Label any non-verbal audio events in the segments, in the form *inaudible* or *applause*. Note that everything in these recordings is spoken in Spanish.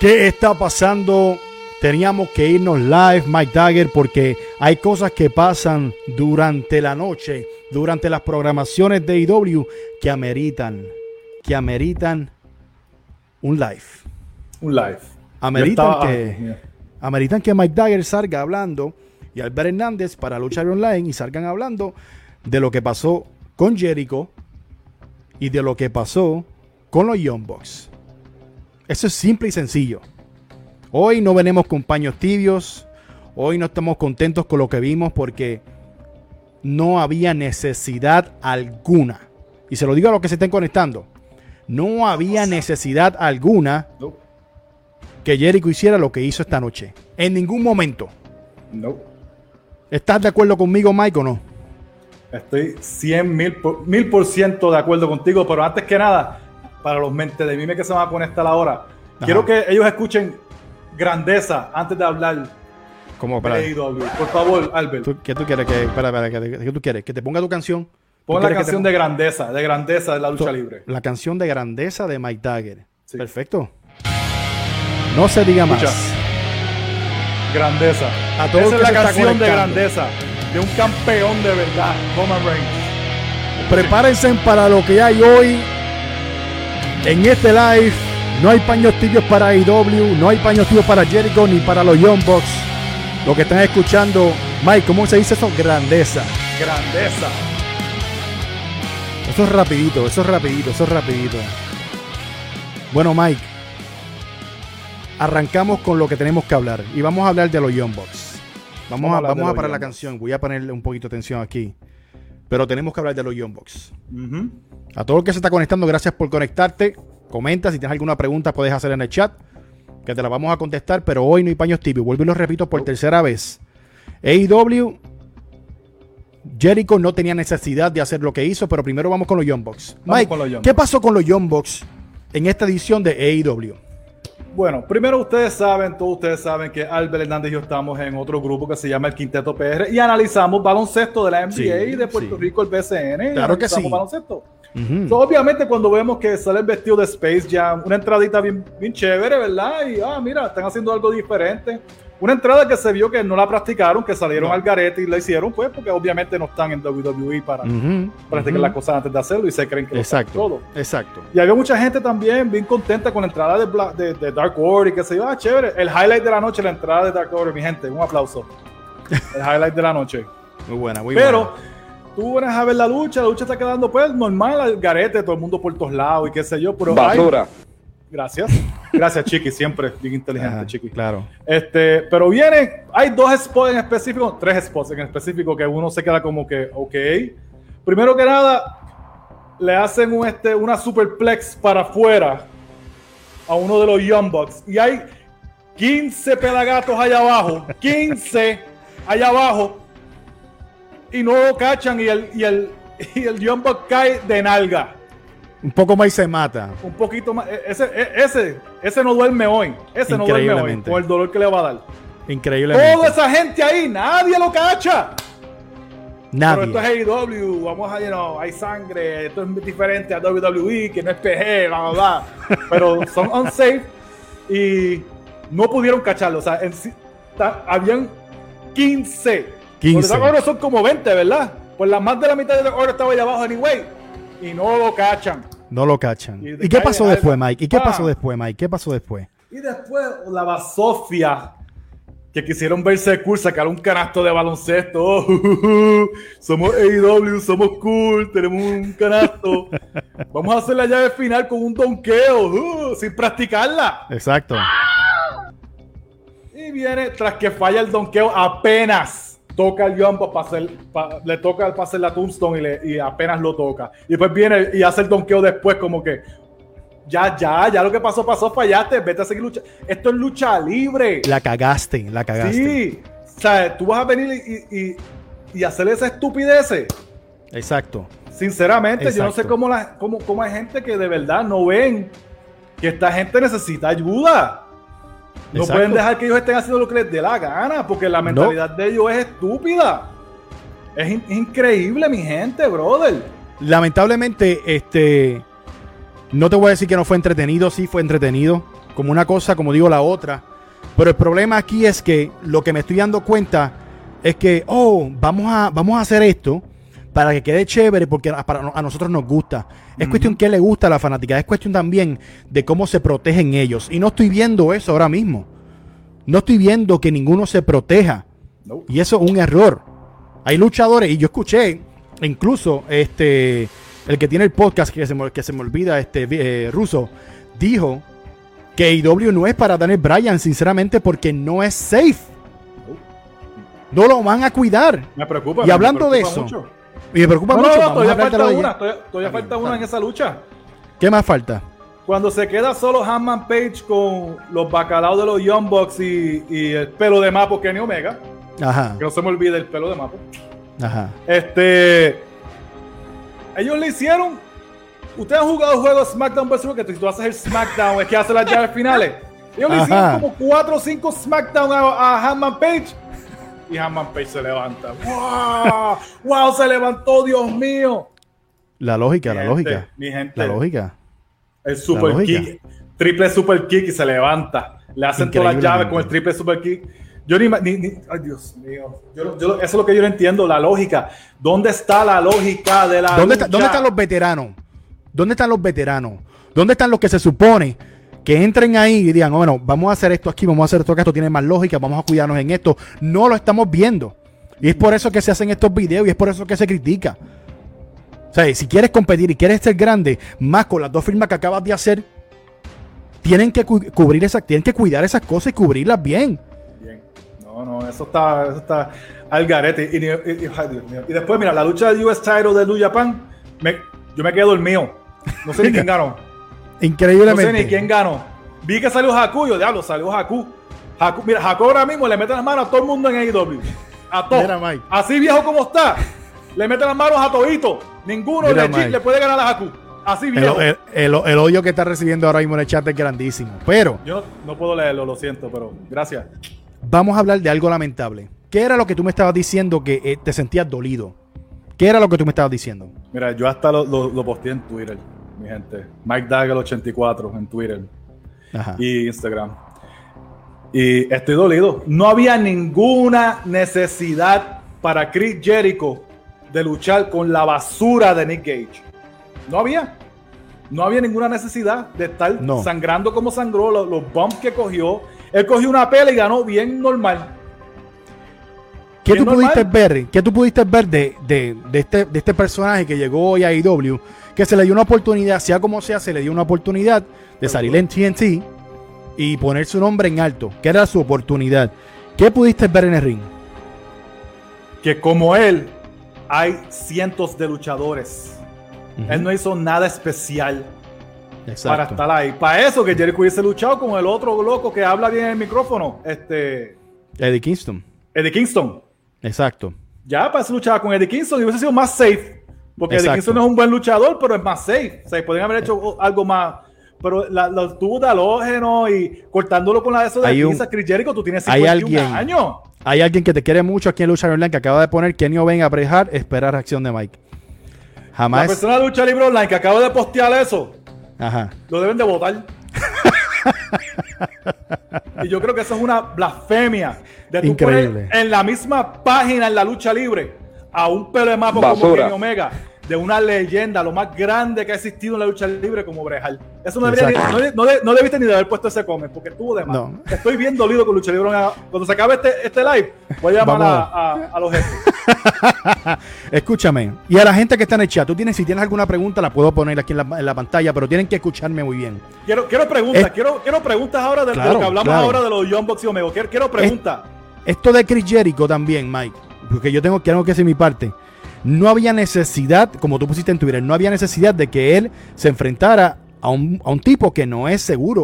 ¿Qué está pasando? Teníamos que irnos live, Mike Dagger, porque hay cosas que pasan durante la noche, durante las programaciones de IW, que ameritan, que ameritan un live. Un live. Ameritan estaba- que, ah, mira. ameritan que Mike Dagger salga hablando y Albert Hernández para luchar online y salgan hablando de lo que pasó con Jericho y de lo que pasó con los Young Bucks. Eso es simple y sencillo. Hoy no venimos con paños tibios. Hoy no estamos contentos con lo que vimos porque no había necesidad alguna. Y se lo digo a los que se estén conectando. No había necesidad alguna No, que Jericho hiciera lo que hizo esta noche. En ningún momento. no. ¿Estás de acuerdo conmigo, Mike, o no? Estoy 100 mil por, mil por ciento de acuerdo contigo, pero antes que nada, para los mentes de mime que se van a conectar ahora, quiero que ellos escuchen grandeza antes de hablar ¿Cómo? AEW. Por favor, Albert, ¿Tú- ¿Qué tú quieres? Que, espera, espera, ¿qué, qué tú quieres? ¿Que te ponga tu canción? ¿Tú pon la te canción de grandeza, de grandeza de la lucha libre. La canción de grandeza de Mike Dagger. Sí. Perfecto. No se diga más. Grandeza. A todos Esa es la canción de grandeza de un campeón de verdad, Roman Reigns. Prepárense para lo que hay hoy en este live. No hay paños tibios para IW, no hay paños tibios para Jericho ni para los Young Bucks. Lo que están escuchando, Mike, ¿cómo se dice eso? Grandeza. Grandeza. Eso es rapidito, eso es rapidito, eso es rapidito. Bueno, Mike, arrancamos con lo que tenemos que hablar y vamos a hablar de los Young Bucks. Vamos, Vamos a vamos a parar la canción, voy a ponerle un poquito de atención aquí. Pero tenemos que hablar de los Young Bucks. Ujú. A todo el que se está conectando, gracias por conectarte. Comenta, si tienes alguna pregunta puedes hacer en el chat, que te la vamos a contestar, pero hoy no hay paños tibios. Vuelvo y lo repito por tercera vez. AEW, Jericho no tenía necesidad de hacer lo que hizo, pero primero vamos con los Young Bucks. Mike, con los Young ¿qué pasó con los Young Bucks en esta edición de AEW? Bueno, primero ustedes saben, todos ustedes saben que Albert Hernández y yo estamos en otro grupo que se llama el Quinteto PR y analizamos baloncesto de la NBA Sí, y de Puerto sí. Rico, el BCN. Claro que sí. baloncesto. Ujú. So, obviamente cuando vemos que sale el vestido de Space Jam, una entradita bien, bien chévere, ¿verdad? Y, ah, mira, están haciendo algo diferente. Una entrada que se vio que no la practicaron, que salieron No. al garete y la hicieron, pues, porque obviamente no están en WWE para Ujú, practicar ujú. las cosas antes de hacerlo y se creen que lo Exacto, todo. exacto. Y había mucha gente también bien contenta con la entrada de, de, de Dark Order y que se iba, ah, chévere. El highlight de la noche, la entrada de Dark Order, mi gente, un aplauso. El highlight de la noche. Muy buena, muy Pero buena. Tú vienes a ver la lucha, la lucha está quedando pues normal, al garete, todo el mundo por todos lados y qué sé yo, pero Basura. gracias. Gracias, Chiqui, siempre bien inteligente, Ajá, Chiqui. Claro. Este, pero vienen, hay dos spots en específico, tres spots en específico que uno se queda como que, ok. Primero que nada, le hacen un, este, una superplex para afuera a uno de los Young Bucks y hay 15 pedagatos allá abajo, 15 allá abajo y no lo cachan y el, y el, *laughs* y el Young Buck cae de nalga. Un poco más y se mata. Un poquito más. e- Ese, e- ese, ese no duerme hoy. Ese no duerme hoy. Con el dolor que le va a dar. Increíblemente. Toda esa gente ahí, nadie lo cacha. Nadie. Pero esto es AEW, vamos a, you know, hay sangre, esto es diferente a WWE, que no es PG, bla, bla, bla. *laughs* Pero son unsafe y no pudieron cacharlo. O sea, en habían 15. 15. Porque ahora son como 20, ¿verdad? Pues la más de la mitad de oro estaba allá abajo, anyway. Y no lo cachan. No lo cachan. Y ¿Y, de qué pasó de después. Mike? ¿Y qué Ah. pasó después, Mike? ¿Qué pasó después? Y después la basofia que quisieron verse cool, sacar un canasto de baloncesto. Oh, somos AEW, somos cool, tenemos un canasto. Vamos a hacer la llave final con un donqueo, sin practicarla. Exacto. Y viene, tras que falla el donqueo, apenas toca el jump para hacer, le toca para hacer la tombstone y, le- y apenas lo toca. Y después viene y hace el donqueo después, como que ya, ya, ya lo que pasó, pasó, fallaste, vete a seguir lucha. Esto es lucha libre. La cagaste, la cagaste. Sí, o sea, tú vas a venir y, y, y hacer esa estupidez. Exacto. Sinceramente, yo no sé cómo, la, cómo, cómo hay gente que de verdad no ven que esta gente necesita ayuda. No Exacto. pueden dejar que ellos estén haciendo lo que les dé la gana, porque la mentalidad de ellos es estúpida. Es, in- es increíble, mi gente, brother. Lamentablemente, este. No te voy a decir que no fue entretenido, sí fue entretenido. como una cosa, como digo, la otra. Pero el problema aquí es que lo que me estoy dando cuenta es que, oh, vamos a, vamos a hacer esto para que quede chévere, porque a, para- a nosotros nos gusta. Es cuestión que le gusta a la fanática, es cuestión también de cómo se protegen ellos. Y no estoy viendo eso ahora mismo. No estoy viendo que ninguno se proteja. No. Y eso es un error. Hay luchadores, y yo escuché, incluso este, el que tiene el podcast, que se me, que se me olvida, este eh, ruso, dijo que AEW no es para Daniel Bryan, sinceramente, porque no es safe. No lo van a cuidar. Me preocupa. Y me hablando de eso, mucho. Y me preocupa No, mucho. no, todavía falta una. Todavía, falta bien, una en esa lucha. ¿Qué más falta? Cuando se queda solo Hanman Page con los bacalaos de los Young Bucks y, y el pelo de Mapo Kenny Omega, Ajá, que no se me olvide el pelo de Mapo. ajá. Este. Ellos le hicieron. Ustedes han jugado juegos SmackDown vs. que si tú haces el SmackDown es que hace las llaves finales. Ellos le hicieron como 4 o 5 SmackDown a, a Hanman Page. Y Hanman Page se levanta. ¡Wow! ¡Wow! Se levantó, Dios mío. La lógica, Mi la gente, lógica. Mi gente. La lógica. El super lógica. kick. Triple super kick y se levanta. Le hacen todas las llaves con el triple super kick. Yo ni, ni- ni- ay Dios mío. Yo- yo- eso es lo que yo no entiendo, la lógica. ¿Dónde está la lógica de la ¿Dónde, está- dónde están los veteranos? ¿Dónde están los veteranos? ¿Dónde están los que se supone que entren ahí y digan, "Oh, bueno, vamos a hacer esto aquí, vamos a hacer esto acá, esto tiene más lógica, vamos a cuidarnos en esto? No lo estamos viendo. Y es por eso que se hacen estos videos y es por eso que se critica. O sea, si quieres competir y quieres ser grande, más con las dos firmas que acabas de hacer, tienen que cu- cubrir esas, tienen que cuidar esas cosas y cubrirlas bien. Bien. No, no, eso está, eso está al garete. Y, después, mira, la lucha del US Title de New Japan, yo me quedé dormido. No sé ni quién ganó. No Increíblemente. sé ni quién ganó. Vi que salió Haku, yo diablo, salió Haku. Haku mira, Haku ahora mismo le mete las manos a todo el mundo en AEW. A todos. Mira, Mike. Así viejo como está, le mete las manos a todito. Ninguno Mira, Mike. le puede ganar a Haku. Así El, viejo. el- el- el odio que está recibiendo ahora mismo en el chat es grandísimo. Pero Yo no, no puedo leerlo, lo siento, pero gracias. vamos a hablar de algo lamentable. ¿Qué era lo que tú me estabas diciendo que eh, te sentías dolido? ¿Qué era lo que tú me estabas diciendo? Mira, yo hasta lo, lo, lo posteé en Twitter, mi gente. Mike Dagger84 en Twitter Ajá. y Instagram. Y estoy dolido. No había ninguna necesidad para Chris Jericho de luchar con la basura de Nick Gage. No había. No había ninguna necesidad de estar No. sangrando como sangró, los, los bumps que cogió. Él cogió una pela y ganó bien normal. ¿Qué tú pudiste ver? ¿Qué tú pudiste ver de, de- de este, de este personaje que llegó hoy a IW? Que se le dio una oportunidad, sea como sea, se le dio una oportunidad de salir en TNT y poner su nombre en alto, que era su oportunidad. ¿Qué pudiste ver en el ring? Que como él, hay cientos de luchadores. Él no hizo nada especial. para estar ahí. Para eso que Jericho hubiese luchado con el otro loco que habla bien en el micrófono, este Eddie Kingston. Eddie Kingston. Exacto. Ya para eso luchaba con Eddie Kingston y hubiese sido más safe. Porque Exacto. Kingston no es un buen luchador, pero es más safe. O sea, podrían haber hecho algo más. Pero la- los tubos de halógeno y cortándolo con la de eso de Hay pinzas, Chris Jericho, tú tienes hay 51 alguien- años. Hay alguien que te quiere mucho aquí en Lucha Online que acaba de poner Kenny Oven a Bret espera reacción de Mike. La Jamás. persona de Lucha Libre Online que acaba de postear eso, Ajá. lo deben de votar. *laughs* y yo creo que eso es una blasfemia. De tú Increíble. poner en la misma página en la lucha libre a un pelo de mapo como. Kenny Omega, de una leyenda, lo más grande que ha existido en la lucha libre como Brejal. Eso no, debería no, no de- no debiste ni de haber puesto ese comment porque estuvo de más. No. Estoy bien dolido con lucha libre. Cuando se acabe este, este live, voy a llamar a, a- a los jefes. *laughs* Escúchame. Y a la gente que está en el chat, tú tienes, si tienes alguna pregunta, la puedo poner aquí en la, en la pantalla, pero tienen que escucharme muy bien. Quiero, quiero preguntas, Es- quiero, quiero preguntas ahora de, lo que hablamos claro. ahora de los Young Bucks y Omega. Quiero, quiero preguntas. Esto de Chris Jericho también, Mike, porque yo tengo, tengo que hacer mi parte. No había necesidad, como tú pusiste en Twitter, no había necesidad de que él se enfrentara a un, a un tipo que no es seguro.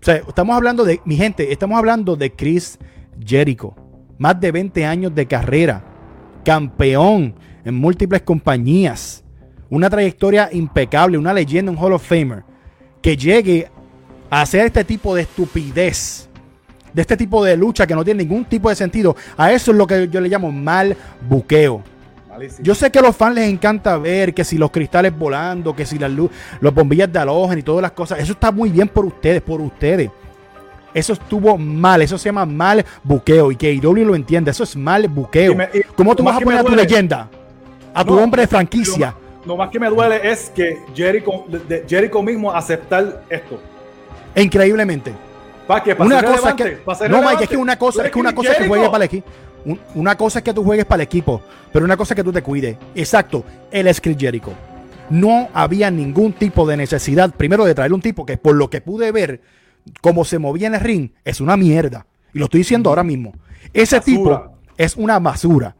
O sea, estamos hablando de, mi gente, estamos hablando de Chris Jericho. Más de 20 años de carrera, campeón en múltiples compañías, una trayectoria impecable, una leyenda, un Hall of Famer, que llegue a hacer este tipo de estupidez de este tipo de lucha que no tiene ningún tipo de sentido. A eso es lo que yo le llamo mal buqueo. Yo sé que a los fans les encanta ver que si los cristales volando, que si las luz, los bombillas de halógeno y todas las cosas. Eso está muy bien por ustedes, por ustedes. Eso estuvo mal, eso se llama mal buqueo y que IW lo entiende, eso es mal buqueo. Y me- y ¿Cómo tú vas a poner a tu leyenda? A tu No, hombre de franquicia. lo más que me duele es que Jericho, de Jericho mismo aceptar esto. Increíblemente. ¿Para qué? ¿Para Una cosa que. ¿Para ser No, Mike, es que una cosa, es que una cosa es que juegues para el equipo. Un- Una cosa es que tú juegues para el equipo, pero una cosa es que tú te cuides. Exacto, él es Chris Jericho. No había ningún tipo de necesidad, primero, de traer un tipo que, por lo que pude ver, cómo se movía en el ring, es una mierda. Y lo estoy diciendo ahora mismo. Ese Basura. tipo es una basura.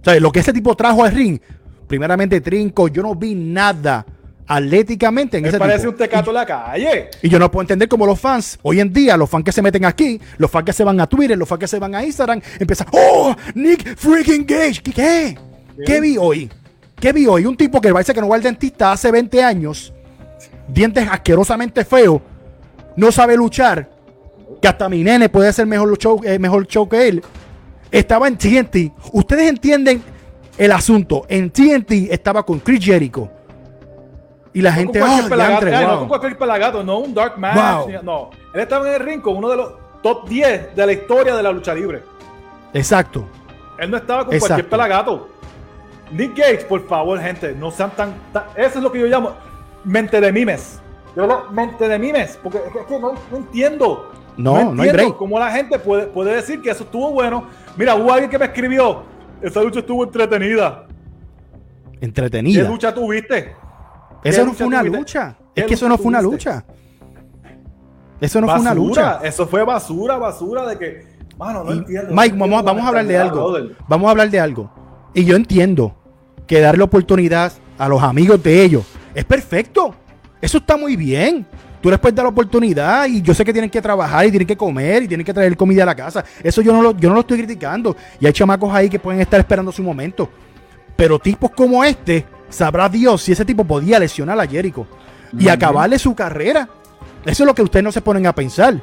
O sea, lo que ese tipo trajo al ring, primeramente trinco, yo no vi nada atléticamente en Me ese parece tipo. un tecato en la calle. Y yo no puedo entender cómo los fans, hoy en día, los fans que se meten aquí, los fans que se van a Twitter, los fans que se van a Instagram, empiezan, ¡Oh! Nick freaking Gage. ¿Qué? ¿Qué, ¿Qué vi hoy? ¿Qué vi hoy? Un tipo que parece que no va al dentista hace 20 años, dientes asquerosamente feos, no sabe luchar, que hasta mi nene puede hacer mejor show, eh, mejor show que él. Estaba en TNT. Ustedes entienden el asunto. En TNT estaba con Chris Jericho. Y la No gente, con "Oh, pelagato, diantre, eh, no wow". con cualquier pelagato, no un dark match. Wow. No, él estaba en el ring con uno de los top 10 de la historia de la lucha libre. Exacto. Él no estaba con Exacto. cualquier pelagato. Nick Gage, por favor, gente, no sean tan, tan- Eso es lo que yo llamo mente de mimes. Yo lo, mente de mimes, porque es que, no, no entiendo. No, no hay entiendo cómo la gente puede, puede decir que eso estuvo bueno. Mira, hubo alguien que me escribió. Esa lucha estuvo entretenida. ¿Qué Entretenida. lucha tuviste? Eso ¿Qué no fue una tuviste? lucha. ¿Qué Es que eso no fue una lucha. Eso no fue una lucha. Eso fue basura, basura de que. Mano, no entiendo. Mike, no vamos, vamos a la hablar de algo. brother. Vamos a hablar de algo. Y yo entiendo que darle oportunidad a los amigos de ellos es perfecto. Eso está muy bien. Tú les puedes dar la oportunidad y yo sé que tienen que trabajar y tienen que comer y tienen que traer comida a la casa. Eso yo no lo, yo no lo estoy criticando. Y hay chamacos ahí que pueden estar esperando su momento. Pero tipos como este, sabrá Dios si ese tipo podía lesionar a Jericho y acabarle su carrera. Eso es lo que ustedes no se ponen a pensar.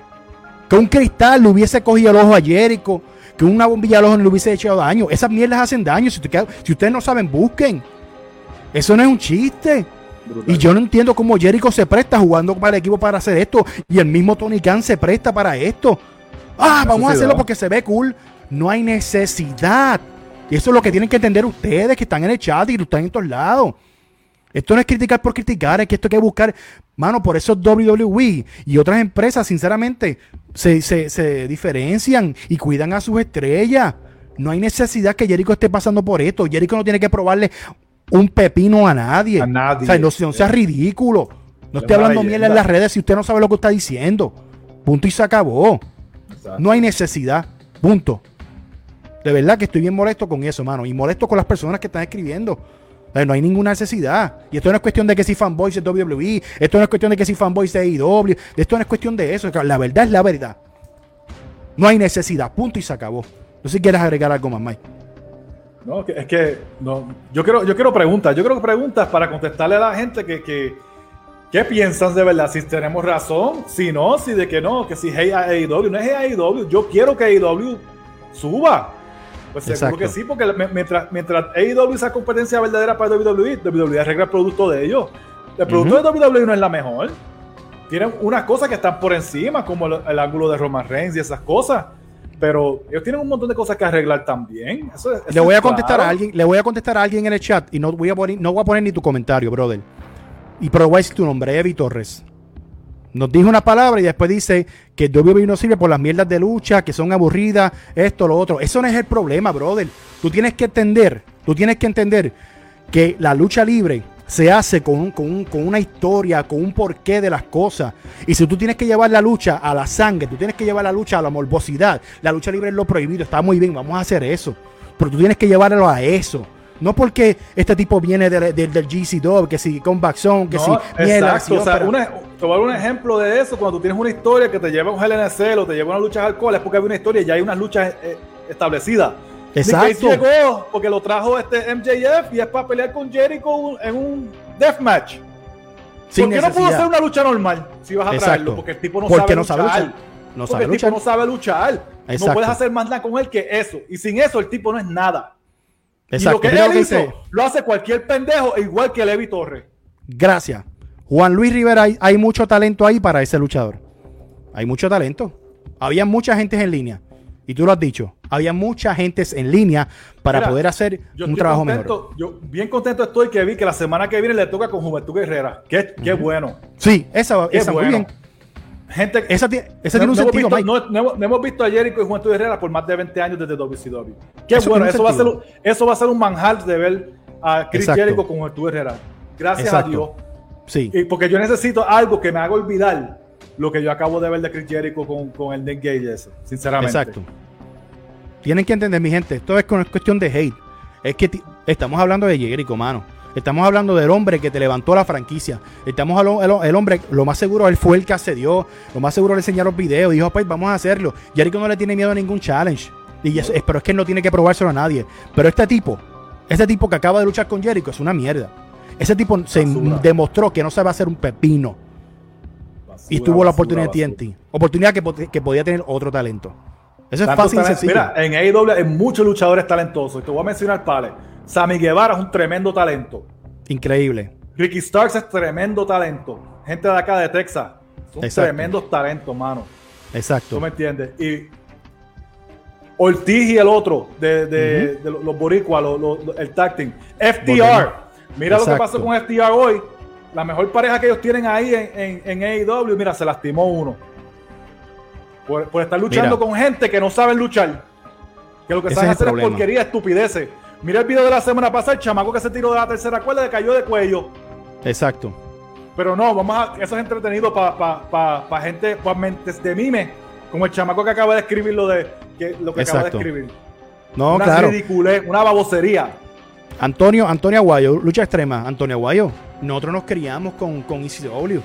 Que un cristal le hubiese cogido el ojo a Jericho, que una bombilla al ojo no le hubiese hecho daño. Esas mierdas hacen daño. Si, usted- si ustedes no saben, busquen. Eso no es un chiste. Brutal. Y yo no entiendo cómo Jericho se presta jugando para el equipo para hacer esto. Y el mismo Tony Khan se presta para esto. Ah, vamos a hacerlo porque se ve cool. No hay necesidad. Y eso es lo que tienen que entender ustedes que están en el chat y que están en todos lados. Esto no es criticar por criticar, es que esto hay que buscar. Mano, por eso WWE y otras empresas, sinceramente, se, se- se diferencian y cuidan a sus estrellas. No hay necesidad que Jericho esté pasando por esto. Jericho no tiene que probarle un pepino a nadie. A nadie. O sea, no, no sea ridículo. No Es esté hablando miel en las redes si usted no sabe lo que está diciendo. Punto y se acabó. Exacto. No hay necesidad. Punto. De verdad que estoy bien molesto con eso, mano. Y molesto con las personas que están escribiendo. No hay ninguna necesidad. Y esto no es cuestión de que si fanboys es WWE. Esto no es cuestión de que si fanboys es AEW. Esto no es cuestión de eso. La verdad es la verdad. No hay necesidad. Punto y se acabó. No sé si quieres agregar algo más, Mike. No, es que no, yo quiero, yo quiero preguntas, yo quiero preguntas para contestarle a la gente que, que ¿qué piensan de verdad? Si tenemos razón, si no, si de que no, que si a AEW, no es AEW, yo quiero que AEW suba. Pues seguro Exacto. que sí, porque mientras, mientras AEW esa competencia verdadera para WWE, WWE arregla el producto de ellos. El producto de WWE no es la mejor. Tienen unas cosas que están por encima, como el, el ángulo de Roman Reigns y esas cosas. Pero ellos tienen un montón de cosas que arreglar también. Eso Le voy a contestar claro. a alguien, le voy a contestar a alguien en el chat y no voy a poner, no voy a poner ni tu comentario, brother. Y pero voy a decir tu nombre, Evi Torres. Nos dijo una palabra y después dice que WWE no sirve por las mierdas de lucha, que son aburridas, esto, lo otro. Eso no es el problema, brother. Tú tienes que entender, tú tienes que entender que la lucha libre se hace con, con, con una historia, con un porqué de las cosas. Y si tú tienes que llevar la lucha a la sangre, tú tienes que llevar la lucha a la morbosidad, la lucha libre es lo prohibido, está muy bien, vamos a hacer eso. Pero tú tienes que llevarlo a eso. No porque este tipo viene de- de- del GC que si Comeback Zone, que No, si exacto. o sea, una- te voy a dar un ejemplo de eso. Cuando tú tienes una historia que te lleva a un Cell o te lleva a una lucha de alcohol, es porque hay una historia y ya hay unas luchas eh, establecidas. Exacto. Llegó porque lo trajo este MJF y es para pelear con Jericho en un deathmatch. Sin ¿Por qué no puedo hacer una lucha normal si vas a Exacto. traerlo? Porque el tipo no Porque sabe no luchar. sabe luchar. No porque sabe el luchar. tipo no sabe luchar. Exacto. No puedes hacer más nada con él que eso. Y sin eso el tipo no es nada. Exacto. Y lo que él hizo, lo hace cualquier pendejo, igual que Levi Torres. Gracias. Juan Luis Rivera, hay, mucho talento ahí para ese luchador. Hay mucho talento. Había mucha gente en línea. Y tú lo has dicho. Había mucha gente en línea para poder hacer un trabajo mejor. Yo bien contento estoy que vi que la semana que viene le toca con Juventud Guerrera. Qué, qué bueno. Sí, esa, esa muy bien. Gente, esa, tiene un sentido, no, hemos visto a Jericho y Juventud Herrera por más de 20 años desde WCW. Qué bueno, eso va, a ser, eso va a ser un manjar de ver a Chris Jericho con Juventud Herrera. Gracias a Dios. Sí. Y porque yo necesito algo que me haga olvidar lo que yo acabo de ver de Chris Jericho con, con el Nick Gage, eso, sinceramente. Exacto. Tienen que entender, mi gente, esto es cuestión de hate. Es que estamos hablando de Jericho, mano. Estamos hablando del hombre que te levantó la franquicia. Estamos hablando el, hombre, lo más seguro, él fue el que accedió. Lo más seguro le enseñaron videos. Dijo, pues vamos a hacerlo. Jericho no le tiene miedo a ningún challenge. Y pero es que él no tiene que probárselo a nadie. Pero este tipo, este tipo que acaba de luchar con Jericho es una mierda. Ese tipo se demostró que no sabe hacer un pepino. y tuvo la oportunidad de TNT. Oportunidad que, que, podía tener otro talento. Eso es fácil y sencillo. Mira, en AEW hay muchos luchadores talentosos. Te voy a mencionar Pale. Sammy Guevara es un tremendo talento. Increíble. Ricky Starks es tremendo talento. Gente de acá de Texas. Son tremendos talentos, mano. Exacto. ¿Tú me entiendes? Y Ortiz y el otro de, los, boricuas, el tag team. FTR. Mira lo que pasó con FTR hoy. La mejor pareja que ellos tienen ahí en, en, AEW, mira, se lastimó uno. Por, estar luchando con gente que no saben luchar. Que lo que saben hacer es porquería, estupideces. Mira el video de la semana pasada, el chamaco que se tiró de la tercera cuerda le cayó de cuello. Exacto. Pero no, vamos a. Eso es entretenido para gente, para mentes de mime. Como el chamaco que acaba de escribir lo, de, que, lo que acaba de escribir. No, una claro. una babosería. Antonio, Antonio Aguayo, lucha extrema. Antonio Aguayo, nosotros nos criamos con, con ECW.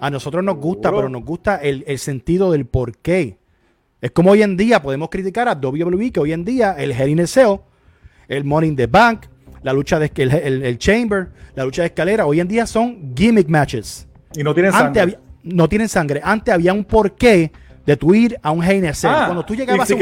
A nosotros nos gusta, pero nos gusta el, el, sentido del por qué. Es como hoy en día podemos criticar a WWE, que hoy en día el Hell in el Money in the Bank, la lucha de el, el, Chamber, la lucha de escalera, hoy en día son gimmick matches. Y no tienen sangre. no tienen sangre. Antes había un porqué de tu ir a un GNC. Ah, Cuando tú llegabas a un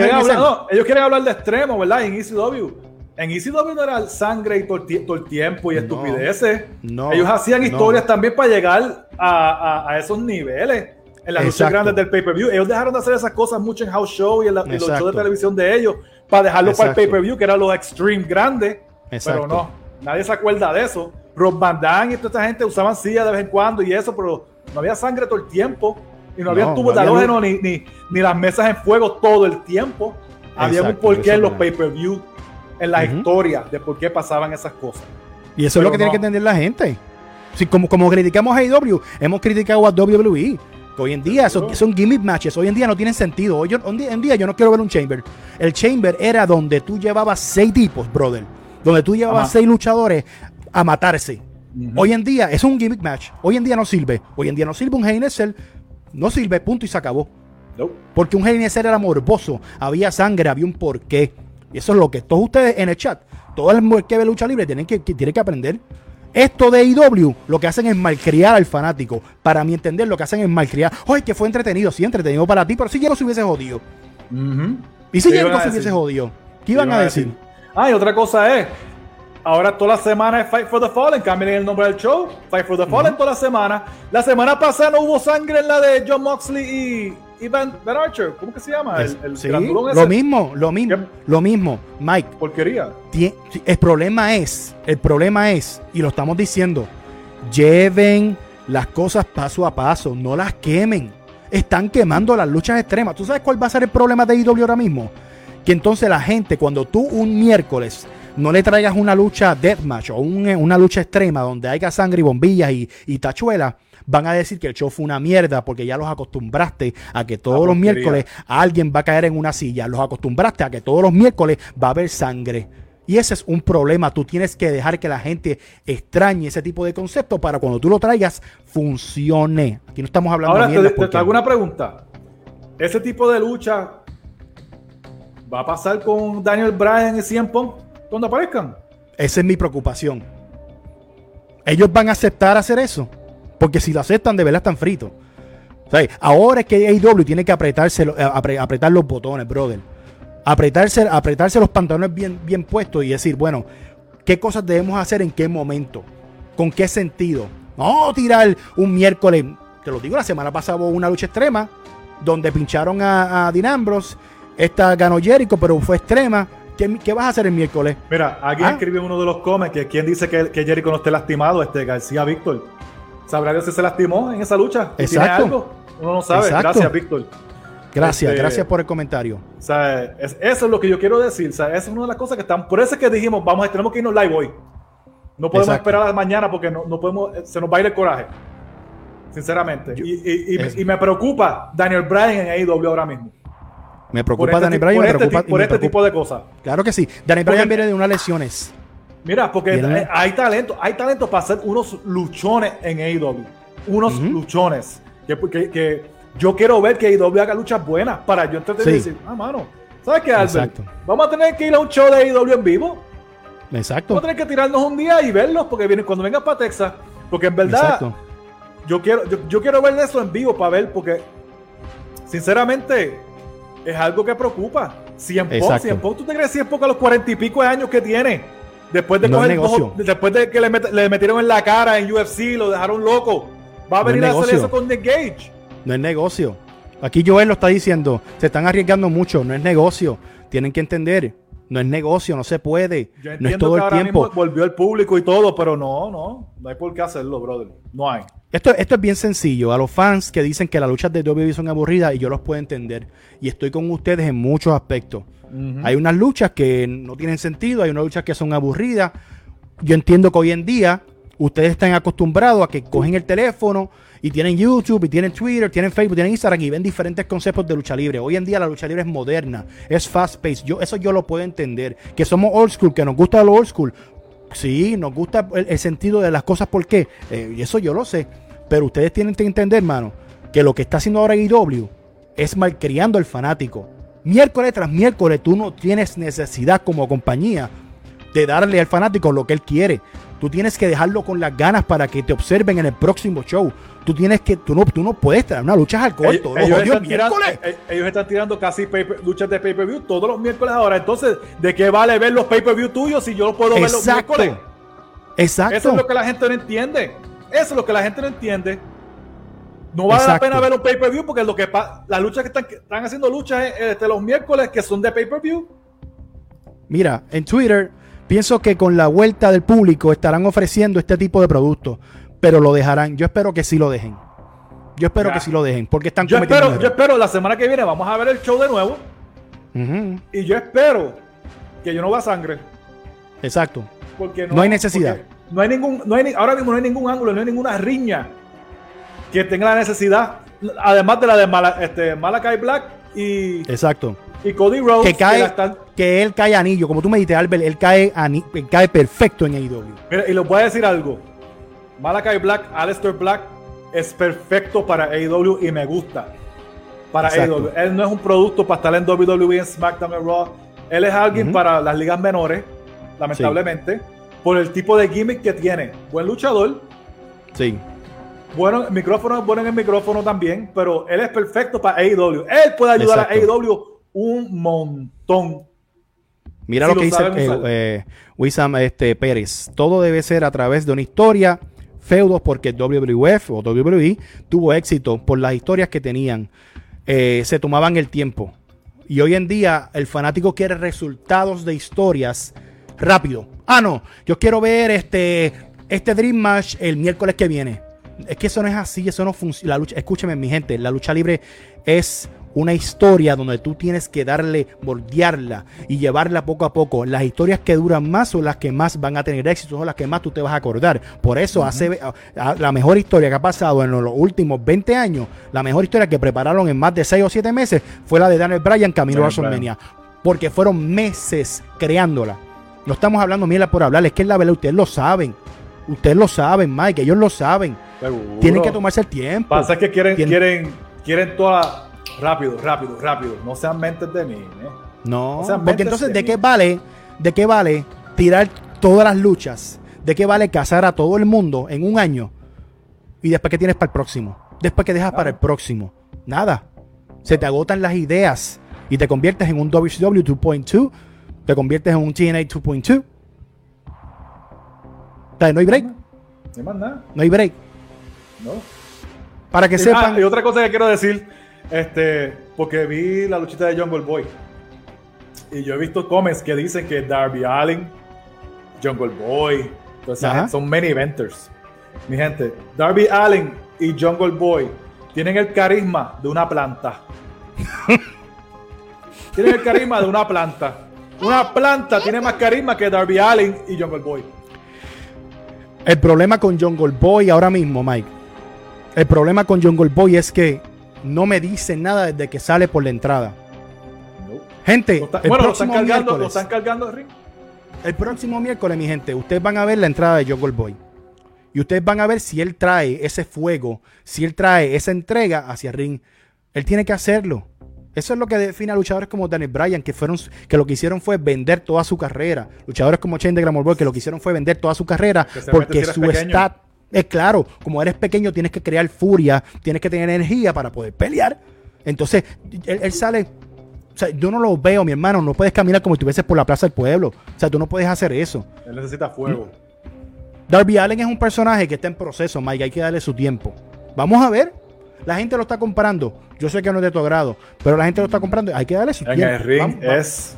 ellos quieren hablar de extremo, ¿verdad? En ECW. En ECW no era sangre y todo el, tiempo y estupideces. No, ellos hacían historias también para llegar a, esos niveles en las luchas grandes del pay-per-view. Ellos dejaron de hacer esas cosas mucho en house show y en, los shows de televisión de ellos para dejarlo para el pay-per-view, que eran los extreme grandes. Pero no, nadie se acuerda de eso. Rob Van Damme y toda esta gente usaban silla de vez en cuando y eso, pero no había sangre todo el tiempo. Y no había tubos de halógeno ni, ni, las mesas en fuego todo el tiempo. había un porqué en los pay-per-view, en la historia de por qué pasaban esas cosas. Y eso es lo que tiene que entender la gente. Si como, como criticamos a AEW, hemos criticado a WWE hoy en día son, son, gimmick matches. Hoy en día no tienen sentido. Hoy, hoy en día yo no quiero ver un chamber. El chamber era donde tú llevabas seis tipos, brother. Donde tú llevabas seis luchadores a matarse. Hoy en día es un gimmick match. Hoy en día no sirve. Hoy en día no sirve un Hell No sirve, punto y se acabó. Porque un Hell era morboso. Había sangre, había un porqué. Y eso es lo que todos ustedes en el chat, todo el que ve lucha libre, tienen que, tienen que aprender. Esto de IW lo que hacen es malcriar al fanático. Para mi entender, lo que hacen es malcriar. Oye, que fue entretenido, sí, entretenido para ti, pero si ya no se hubiese jodido. ¿Y si ya no se hubiese jodido? ¿Qué iban a decir? Ah, y otra cosa es, ahora toda la semana es Fight for the Fallen, cambien el nombre del show, Fight for the Fallen toda la semana. La semana pasada no hubo sangre en la de John Moxley y Ivan Archer, ¿cómo que se llama? El, lo mismo, lo mismo, lo mismo, Mike. Porquería. El problema es, el problema es, y lo estamos diciendo, lleven las cosas paso a paso, no las quemen. Están quemando las luchas extremas. ¿Tú sabes cuál va a ser el problema de IW ahora mismo? Que entonces la gente, cuando tú un miércoles no le traigas una lucha deathmatch o una lucha extrema donde haya sangre y bombillas y, y tachuelas, van a decir que el show fue una mierda porque ya los acostumbraste a que todos los miércoles alguien va a caer en una silla. Los acostumbraste a que todos los miércoles va a haber sangre. Y ese es un problema. Tú tienes que dejar que la gente extrañe ese tipo de concepto para cuando tú lo traigas funcione. Aquí no estamos hablando de mierda. Te, te, alguna pregunta. Ese tipo de lucha va a pasar con Daniel Bryan y CM Punk cuando aparezcan. Esa es mi preocupación. ¿Ellos van a aceptar hacer eso? Porque si lo aceptan, de verdad están fritos. ahora es que AEW tiene que apretarse, eh, apretar los botones, brother. Apretarse, apretarse los pantalones bien, bien puestos y decir, bueno, ¿qué cosas debemos hacer en qué momento? ¿Con qué sentido? No tirar un miércoles. Te lo digo, la semana pasada hubo una lucha extrema donde pincharon a, a Dean Ambrose. Esta ganó Jericho, pero fue extrema. ¿Qué, qué vas a hacer el miércoles? Mira, aquí ¿Ah? escribe uno de los comments que quien dice que, que Jericho no esté lastimado, este García Víctor. ¿Sabrá Dios si se lastimó en esa lucha? ¿Y ¿Tiene Exacto. algo? Uno no sabe. Exacto. Gracias, Víctor. Gracias, Este- gracias por el comentario. O sea, es- eso es lo que yo quiero decir. O sea, esa es una de las cosas que están. Por eso es que dijimos, vamos, a- tenemos que irnos live hoy. No podemos Exacto. esperar a mañana porque no, no podemos, eh, se nos va a ir el coraje. Sinceramente. Yo- y, y- y- es- y me preocupa Daniel Bryan en AEW ahora mismo. Me preocupa este, Daniel Bryan, por me este preocupa, ti- y por me este preocupa- tipo de cosas. Claro que sí. Daniel Bryan viene de unas lesiones. Mira, porque eh, hay talento, hay talento para hacer unos luchones en AEW. Unos luchones. Que, que- que yo quiero ver que AEW haga luchas buenas para yo entretener y Sí. decir, ah, mano, ¿sabes qué, Albert? Exacto. Vamos a tener que ir a un show de AEW en vivo. Exacto. Vamos a tener que tirarnos un día y verlos porque vienen cuando vengan para Texas. Porque en verdad, Exacto. yo quiero, yo, yo quiero ver eso en vivo para ver, porque sinceramente es algo que preocupa. Cien Punk, Exacto. Cien Punk, ¿tú te crees Cien Punk a los cuarenta y pico de años que tiene? Después de No coger después de que le, met- le metieron en la cara en UFC, lo dejaron loco. Va a No venir a hacer eso con The Gage. No es negocio. Aquí Joel lo está diciendo. Se están arriesgando mucho. No es negocio. Tienen que entender. No es negocio. No se puede. Yo No es todo que el ahora tiempo. mismo volvió el público y todo, pero no, no, no hay por qué hacerlo, brother. No hay. Esto, esto es bien sencillo. A los fans que dicen que las luchas de WWE son aburridas, y yo los puedo entender. Y estoy con ustedes en muchos aspectos. Hay unas luchas que no tienen sentido, hay unas luchas que son aburridas. Yo entiendo que hoy en día ustedes están acostumbrados a que cogen el teléfono y tienen YouTube, y tienen Twitter, tienen Facebook, tienen Instagram y ven diferentes conceptos de lucha libre. Hoy en día la lucha libre es moderna, es fast paced. Yo, eso yo lo puedo entender. Que somos old school, que nos gusta lo old school. Sí, nos gusta el, sentido de las cosas, ¿por qué? Eh, eso yo lo sé. Pero ustedes tienen que entender, hermano, que lo que está haciendo ahora IW es malcriando al fanático. Miércoles tras miércoles tú no tienes necesidad como compañía de darle al fanático lo que él quiere. Tú tienes que dejarlo con las ganas para que te observen en el próximo show. Tú tienes que, tú no, tú no puedes traer una lucha al Ellos, los ellos están tirando, miércoles. eh, ellos están tirando casi luchas de pay-per-view todos los miércoles ahora. Entonces, ¿de qué vale ver los pay-per-view tuyos si yo los puedo ver los miércoles? Exacto. Eso es lo que la gente no entiende. Eso es lo que la gente no entiende. No vale Exacto. la pena ver un pay-per-view porque lo que las luchas que están, que están haciendo luchas este, los miércoles que son de pay-per-view. Mira, en Twitter pienso que con la vuelta del público estarán ofreciendo este tipo de productos, pero lo dejarán. Yo espero que sí lo dejen. Yo espero Ya. que sí lo dejen, porque están Yo cometiendo espero, yo espero la semana que viene vamos a ver el show de nuevo y yo espero que yo no vea sangre. Exacto. Porque No hay necesidad. No hay ningún, no hay, ahora mismo no hay ningún ángulo, no hay ninguna riña que tenga la necesidad, además de la de Mala- este, Malakai Black y, Exacto. y Cody Rhodes. Que cae, están- que él cae anillo, como tú me dijiste, Albert, él cae, él cae perfecto en AEW. Mira, y les voy a decir algo. Malakai Black, Aleister Black es perfecto para AEW y me gusta. Para Exacto. AEW. Él no es un producto para estar en WWE, en SmackDown, en Raw. Él es alguien para las ligas menores, lamentablemente, por el tipo de gimmick que tiene. Buen luchador, Sí. Bueno, el micrófono es bueno en el micrófono también, pero él es perfecto para AEW. Él puede ayudar Exacto. a AEW un montón. Mira Si lo que lo dice eh, eh, Wissam este, Pérez. Todo debe ser a través de una historia, feudos, porque WWF o WWE tuvo éxito por las historias que tenían. Eh, se tomaban el tiempo. Y hoy en día el fanático quiere resultados de historias rápido. Ah, no, yo quiero ver este, este Dream Match el miércoles que viene. Es que eso no es así, eso no funciona. La lucha, escúcheme, mi gente, la lucha libre es una historia donde tú tienes que darle, bordearla y llevarla poco a poco. Las historias que duran más son las que más van a tener éxito, son las que más tú te vas a acordar. Por eso hace la mejor historia que ha pasado en los últimos 20 años, la mejor historia que prepararon en más de 6 o 7 meses fue la de Daniel Bryan camino a WrestleMania. Porque fueron meses creándola. No estamos hablando mierda por hablar, es que es la verdad, ustedes lo saben. Ustedes lo saben, Mike, ellos lo saben. Seguro. Tienen que tomarse el tiempo. Pasa que quieren, Tienen- quieren, quieren toda rápido, rápido, rápido. No sean mentes de mí. ¿eh? No, porque entonces, de ¿de mí. qué vale? ¿De qué vale tirar todas las luchas? ¿De qué vale cazar a todo el mundo en un año? Y después que tienes para el próximo. Después que dejas para el próximo. Nada. Se te agotan las ideas. y te conviertes en un WCW 2.2, te conviertes en un TNA 2.2. Sea, no hay break. No hay más nada. No hay break. No. Para que Y- sepan. ah, y otra cosa que quiero decir, este, porque vi la luchita de Jungle Boy. Y yo he visto comments que dicen que Darby Allin, Jungle Boy, gente son many eventers. Mi gente, Darby Allin y Jungle Boy tienen el carisma de una planta. *laughs* tienen el carisma de una planta. Una planta tiene más carisma que Darby Allin y Jungle Boy. El problema con Jungle Boy ahora mismo, Mike. El problema con Jungle Boy es que no me dice nada desde que sale por la entrada. Gente, Lo está- el bueno, lo están, próximo cargando, lo están cargando al ring. el próximo miércoles, mi gente, ustedes van a ver la entrada de Jungle Boy. Y ustedes van a ver si él trae ese fuego, si él trae esa entrega hacia el ring. Él tiene que hacerlo. Eso es lo que define a luchadores como Daniel Bryan, que fueron, que lo que hicieron fue vender toda su carrera. Luchadores como Shane de Glamour Boy, que lo que hicieron fue vender toda su carrera porque si su stat es claro. Como eres pequeño, tienes que crear furia, tienes que tener energía para poder pelear. Entonces, él, él sale. O sea, yo no lo veo, mi hermano. No puedes caminar como si estuvieses por la plaza del pueblo. O sea, tú no puedes hacer eso. Él necesita fuego. Darby Allen es un personaje que está en proceso, Mike. Hay que darle su tiempo. Vamos a ver. La gente lo está comparando. Yo sé que no es de tu agrado, pero la gente lo está comprando. Hay que darle su En tiempo. el ring Vamos, vamos. es.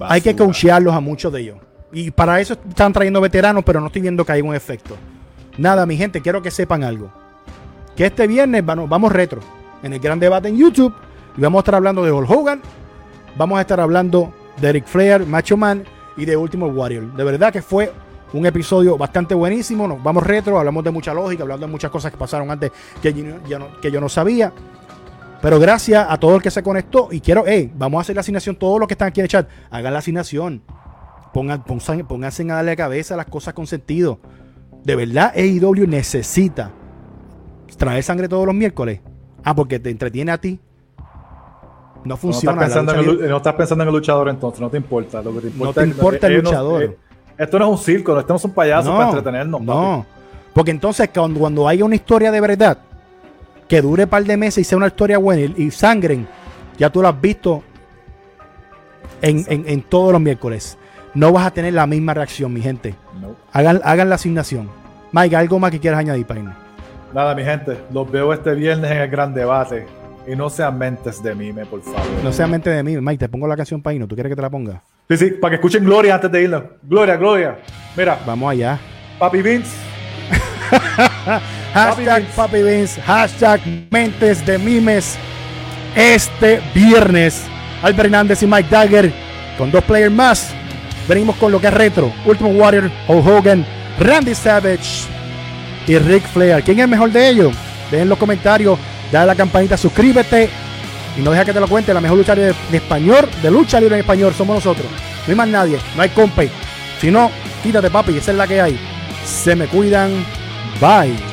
Hay que coachearlos a muchos de ellos. Y para eso están trayendo veteranos, pero no estoy viendo que haya un efecto. Nada, mi gente, quiero que sepan algo. Que este viernes vamos, vamos retro en el gran debate en YouTube. Y vamos a estar hablando de Hulk Hogan. Vamos a estar hablando de Eric Flair, Macho Man y de Ultimate Warrior. De verdad que fue un episodio bastante buenísimo. Nos vamos retro, hablamos de mucha lógica, hablando de muchas cosas que pasaron antes que yo, yo no, que yo no sabía. Pero gracias a todo el que se conectó. Y quiero, hey, vamos a hacer la asignación. Todos los que están aquí en el chat, hagan la asignación. Pongan, pongan- pónganse a darle cabeza a las cosas con sentido. De verdad, AEW necesita traer sangre todos los miércoles. Ah, porque te entretiene a ti. No No funciona. estás, la pensando en el, no estás pensando en el luchador entonces, no te importa. Lo que te importa te es- importa el no- luchador. eh, esto no es un circo, esto no son payasos para entretenernos. No, porque entonces cuando, cuando haya una historia de verdad que dure un par de meses y sea una historia buena y, y sangren, ya tú lo has visto en, en- en todos los miércoles. No vas a tener la misma reacción, mi gente. No. Hagan, hagan la asignación. Mike, ¿algo más que quieras añadir irnos? Nada, mi gente, los veo este viernes en el gran debate. Y no sean mentes de mime, por favor. No sea mente de mí. Mike, te pongo la canción para irnos. ¿Tú quieres que te la ponga? Sí, sí, para que escuchen Gloria antes de irnos. Gloria, Gloria. Mira, Vamos allá. Papi Vince. *laughs* Hashtag. Papi Vince, hashtag Mentes de Mimes. Este viernes, Albert Hernández y Mike Dagger con dos players más. Venimos con lo que es retro: Ultimate Warrior, Hulk Hogan, Randy Savage y Rick Flair. ¿Quién es el mejor de ellos? Dejen en los comentarios, dale a la campanita, suscríbete y no deja que te lo cuente. La mejor lucha de español, de lucha libre en español, somos nosotros. No hay más nadie, no hay compa. Si no, quítate, papi, esa es la que hay. Se me cuidan. Bye.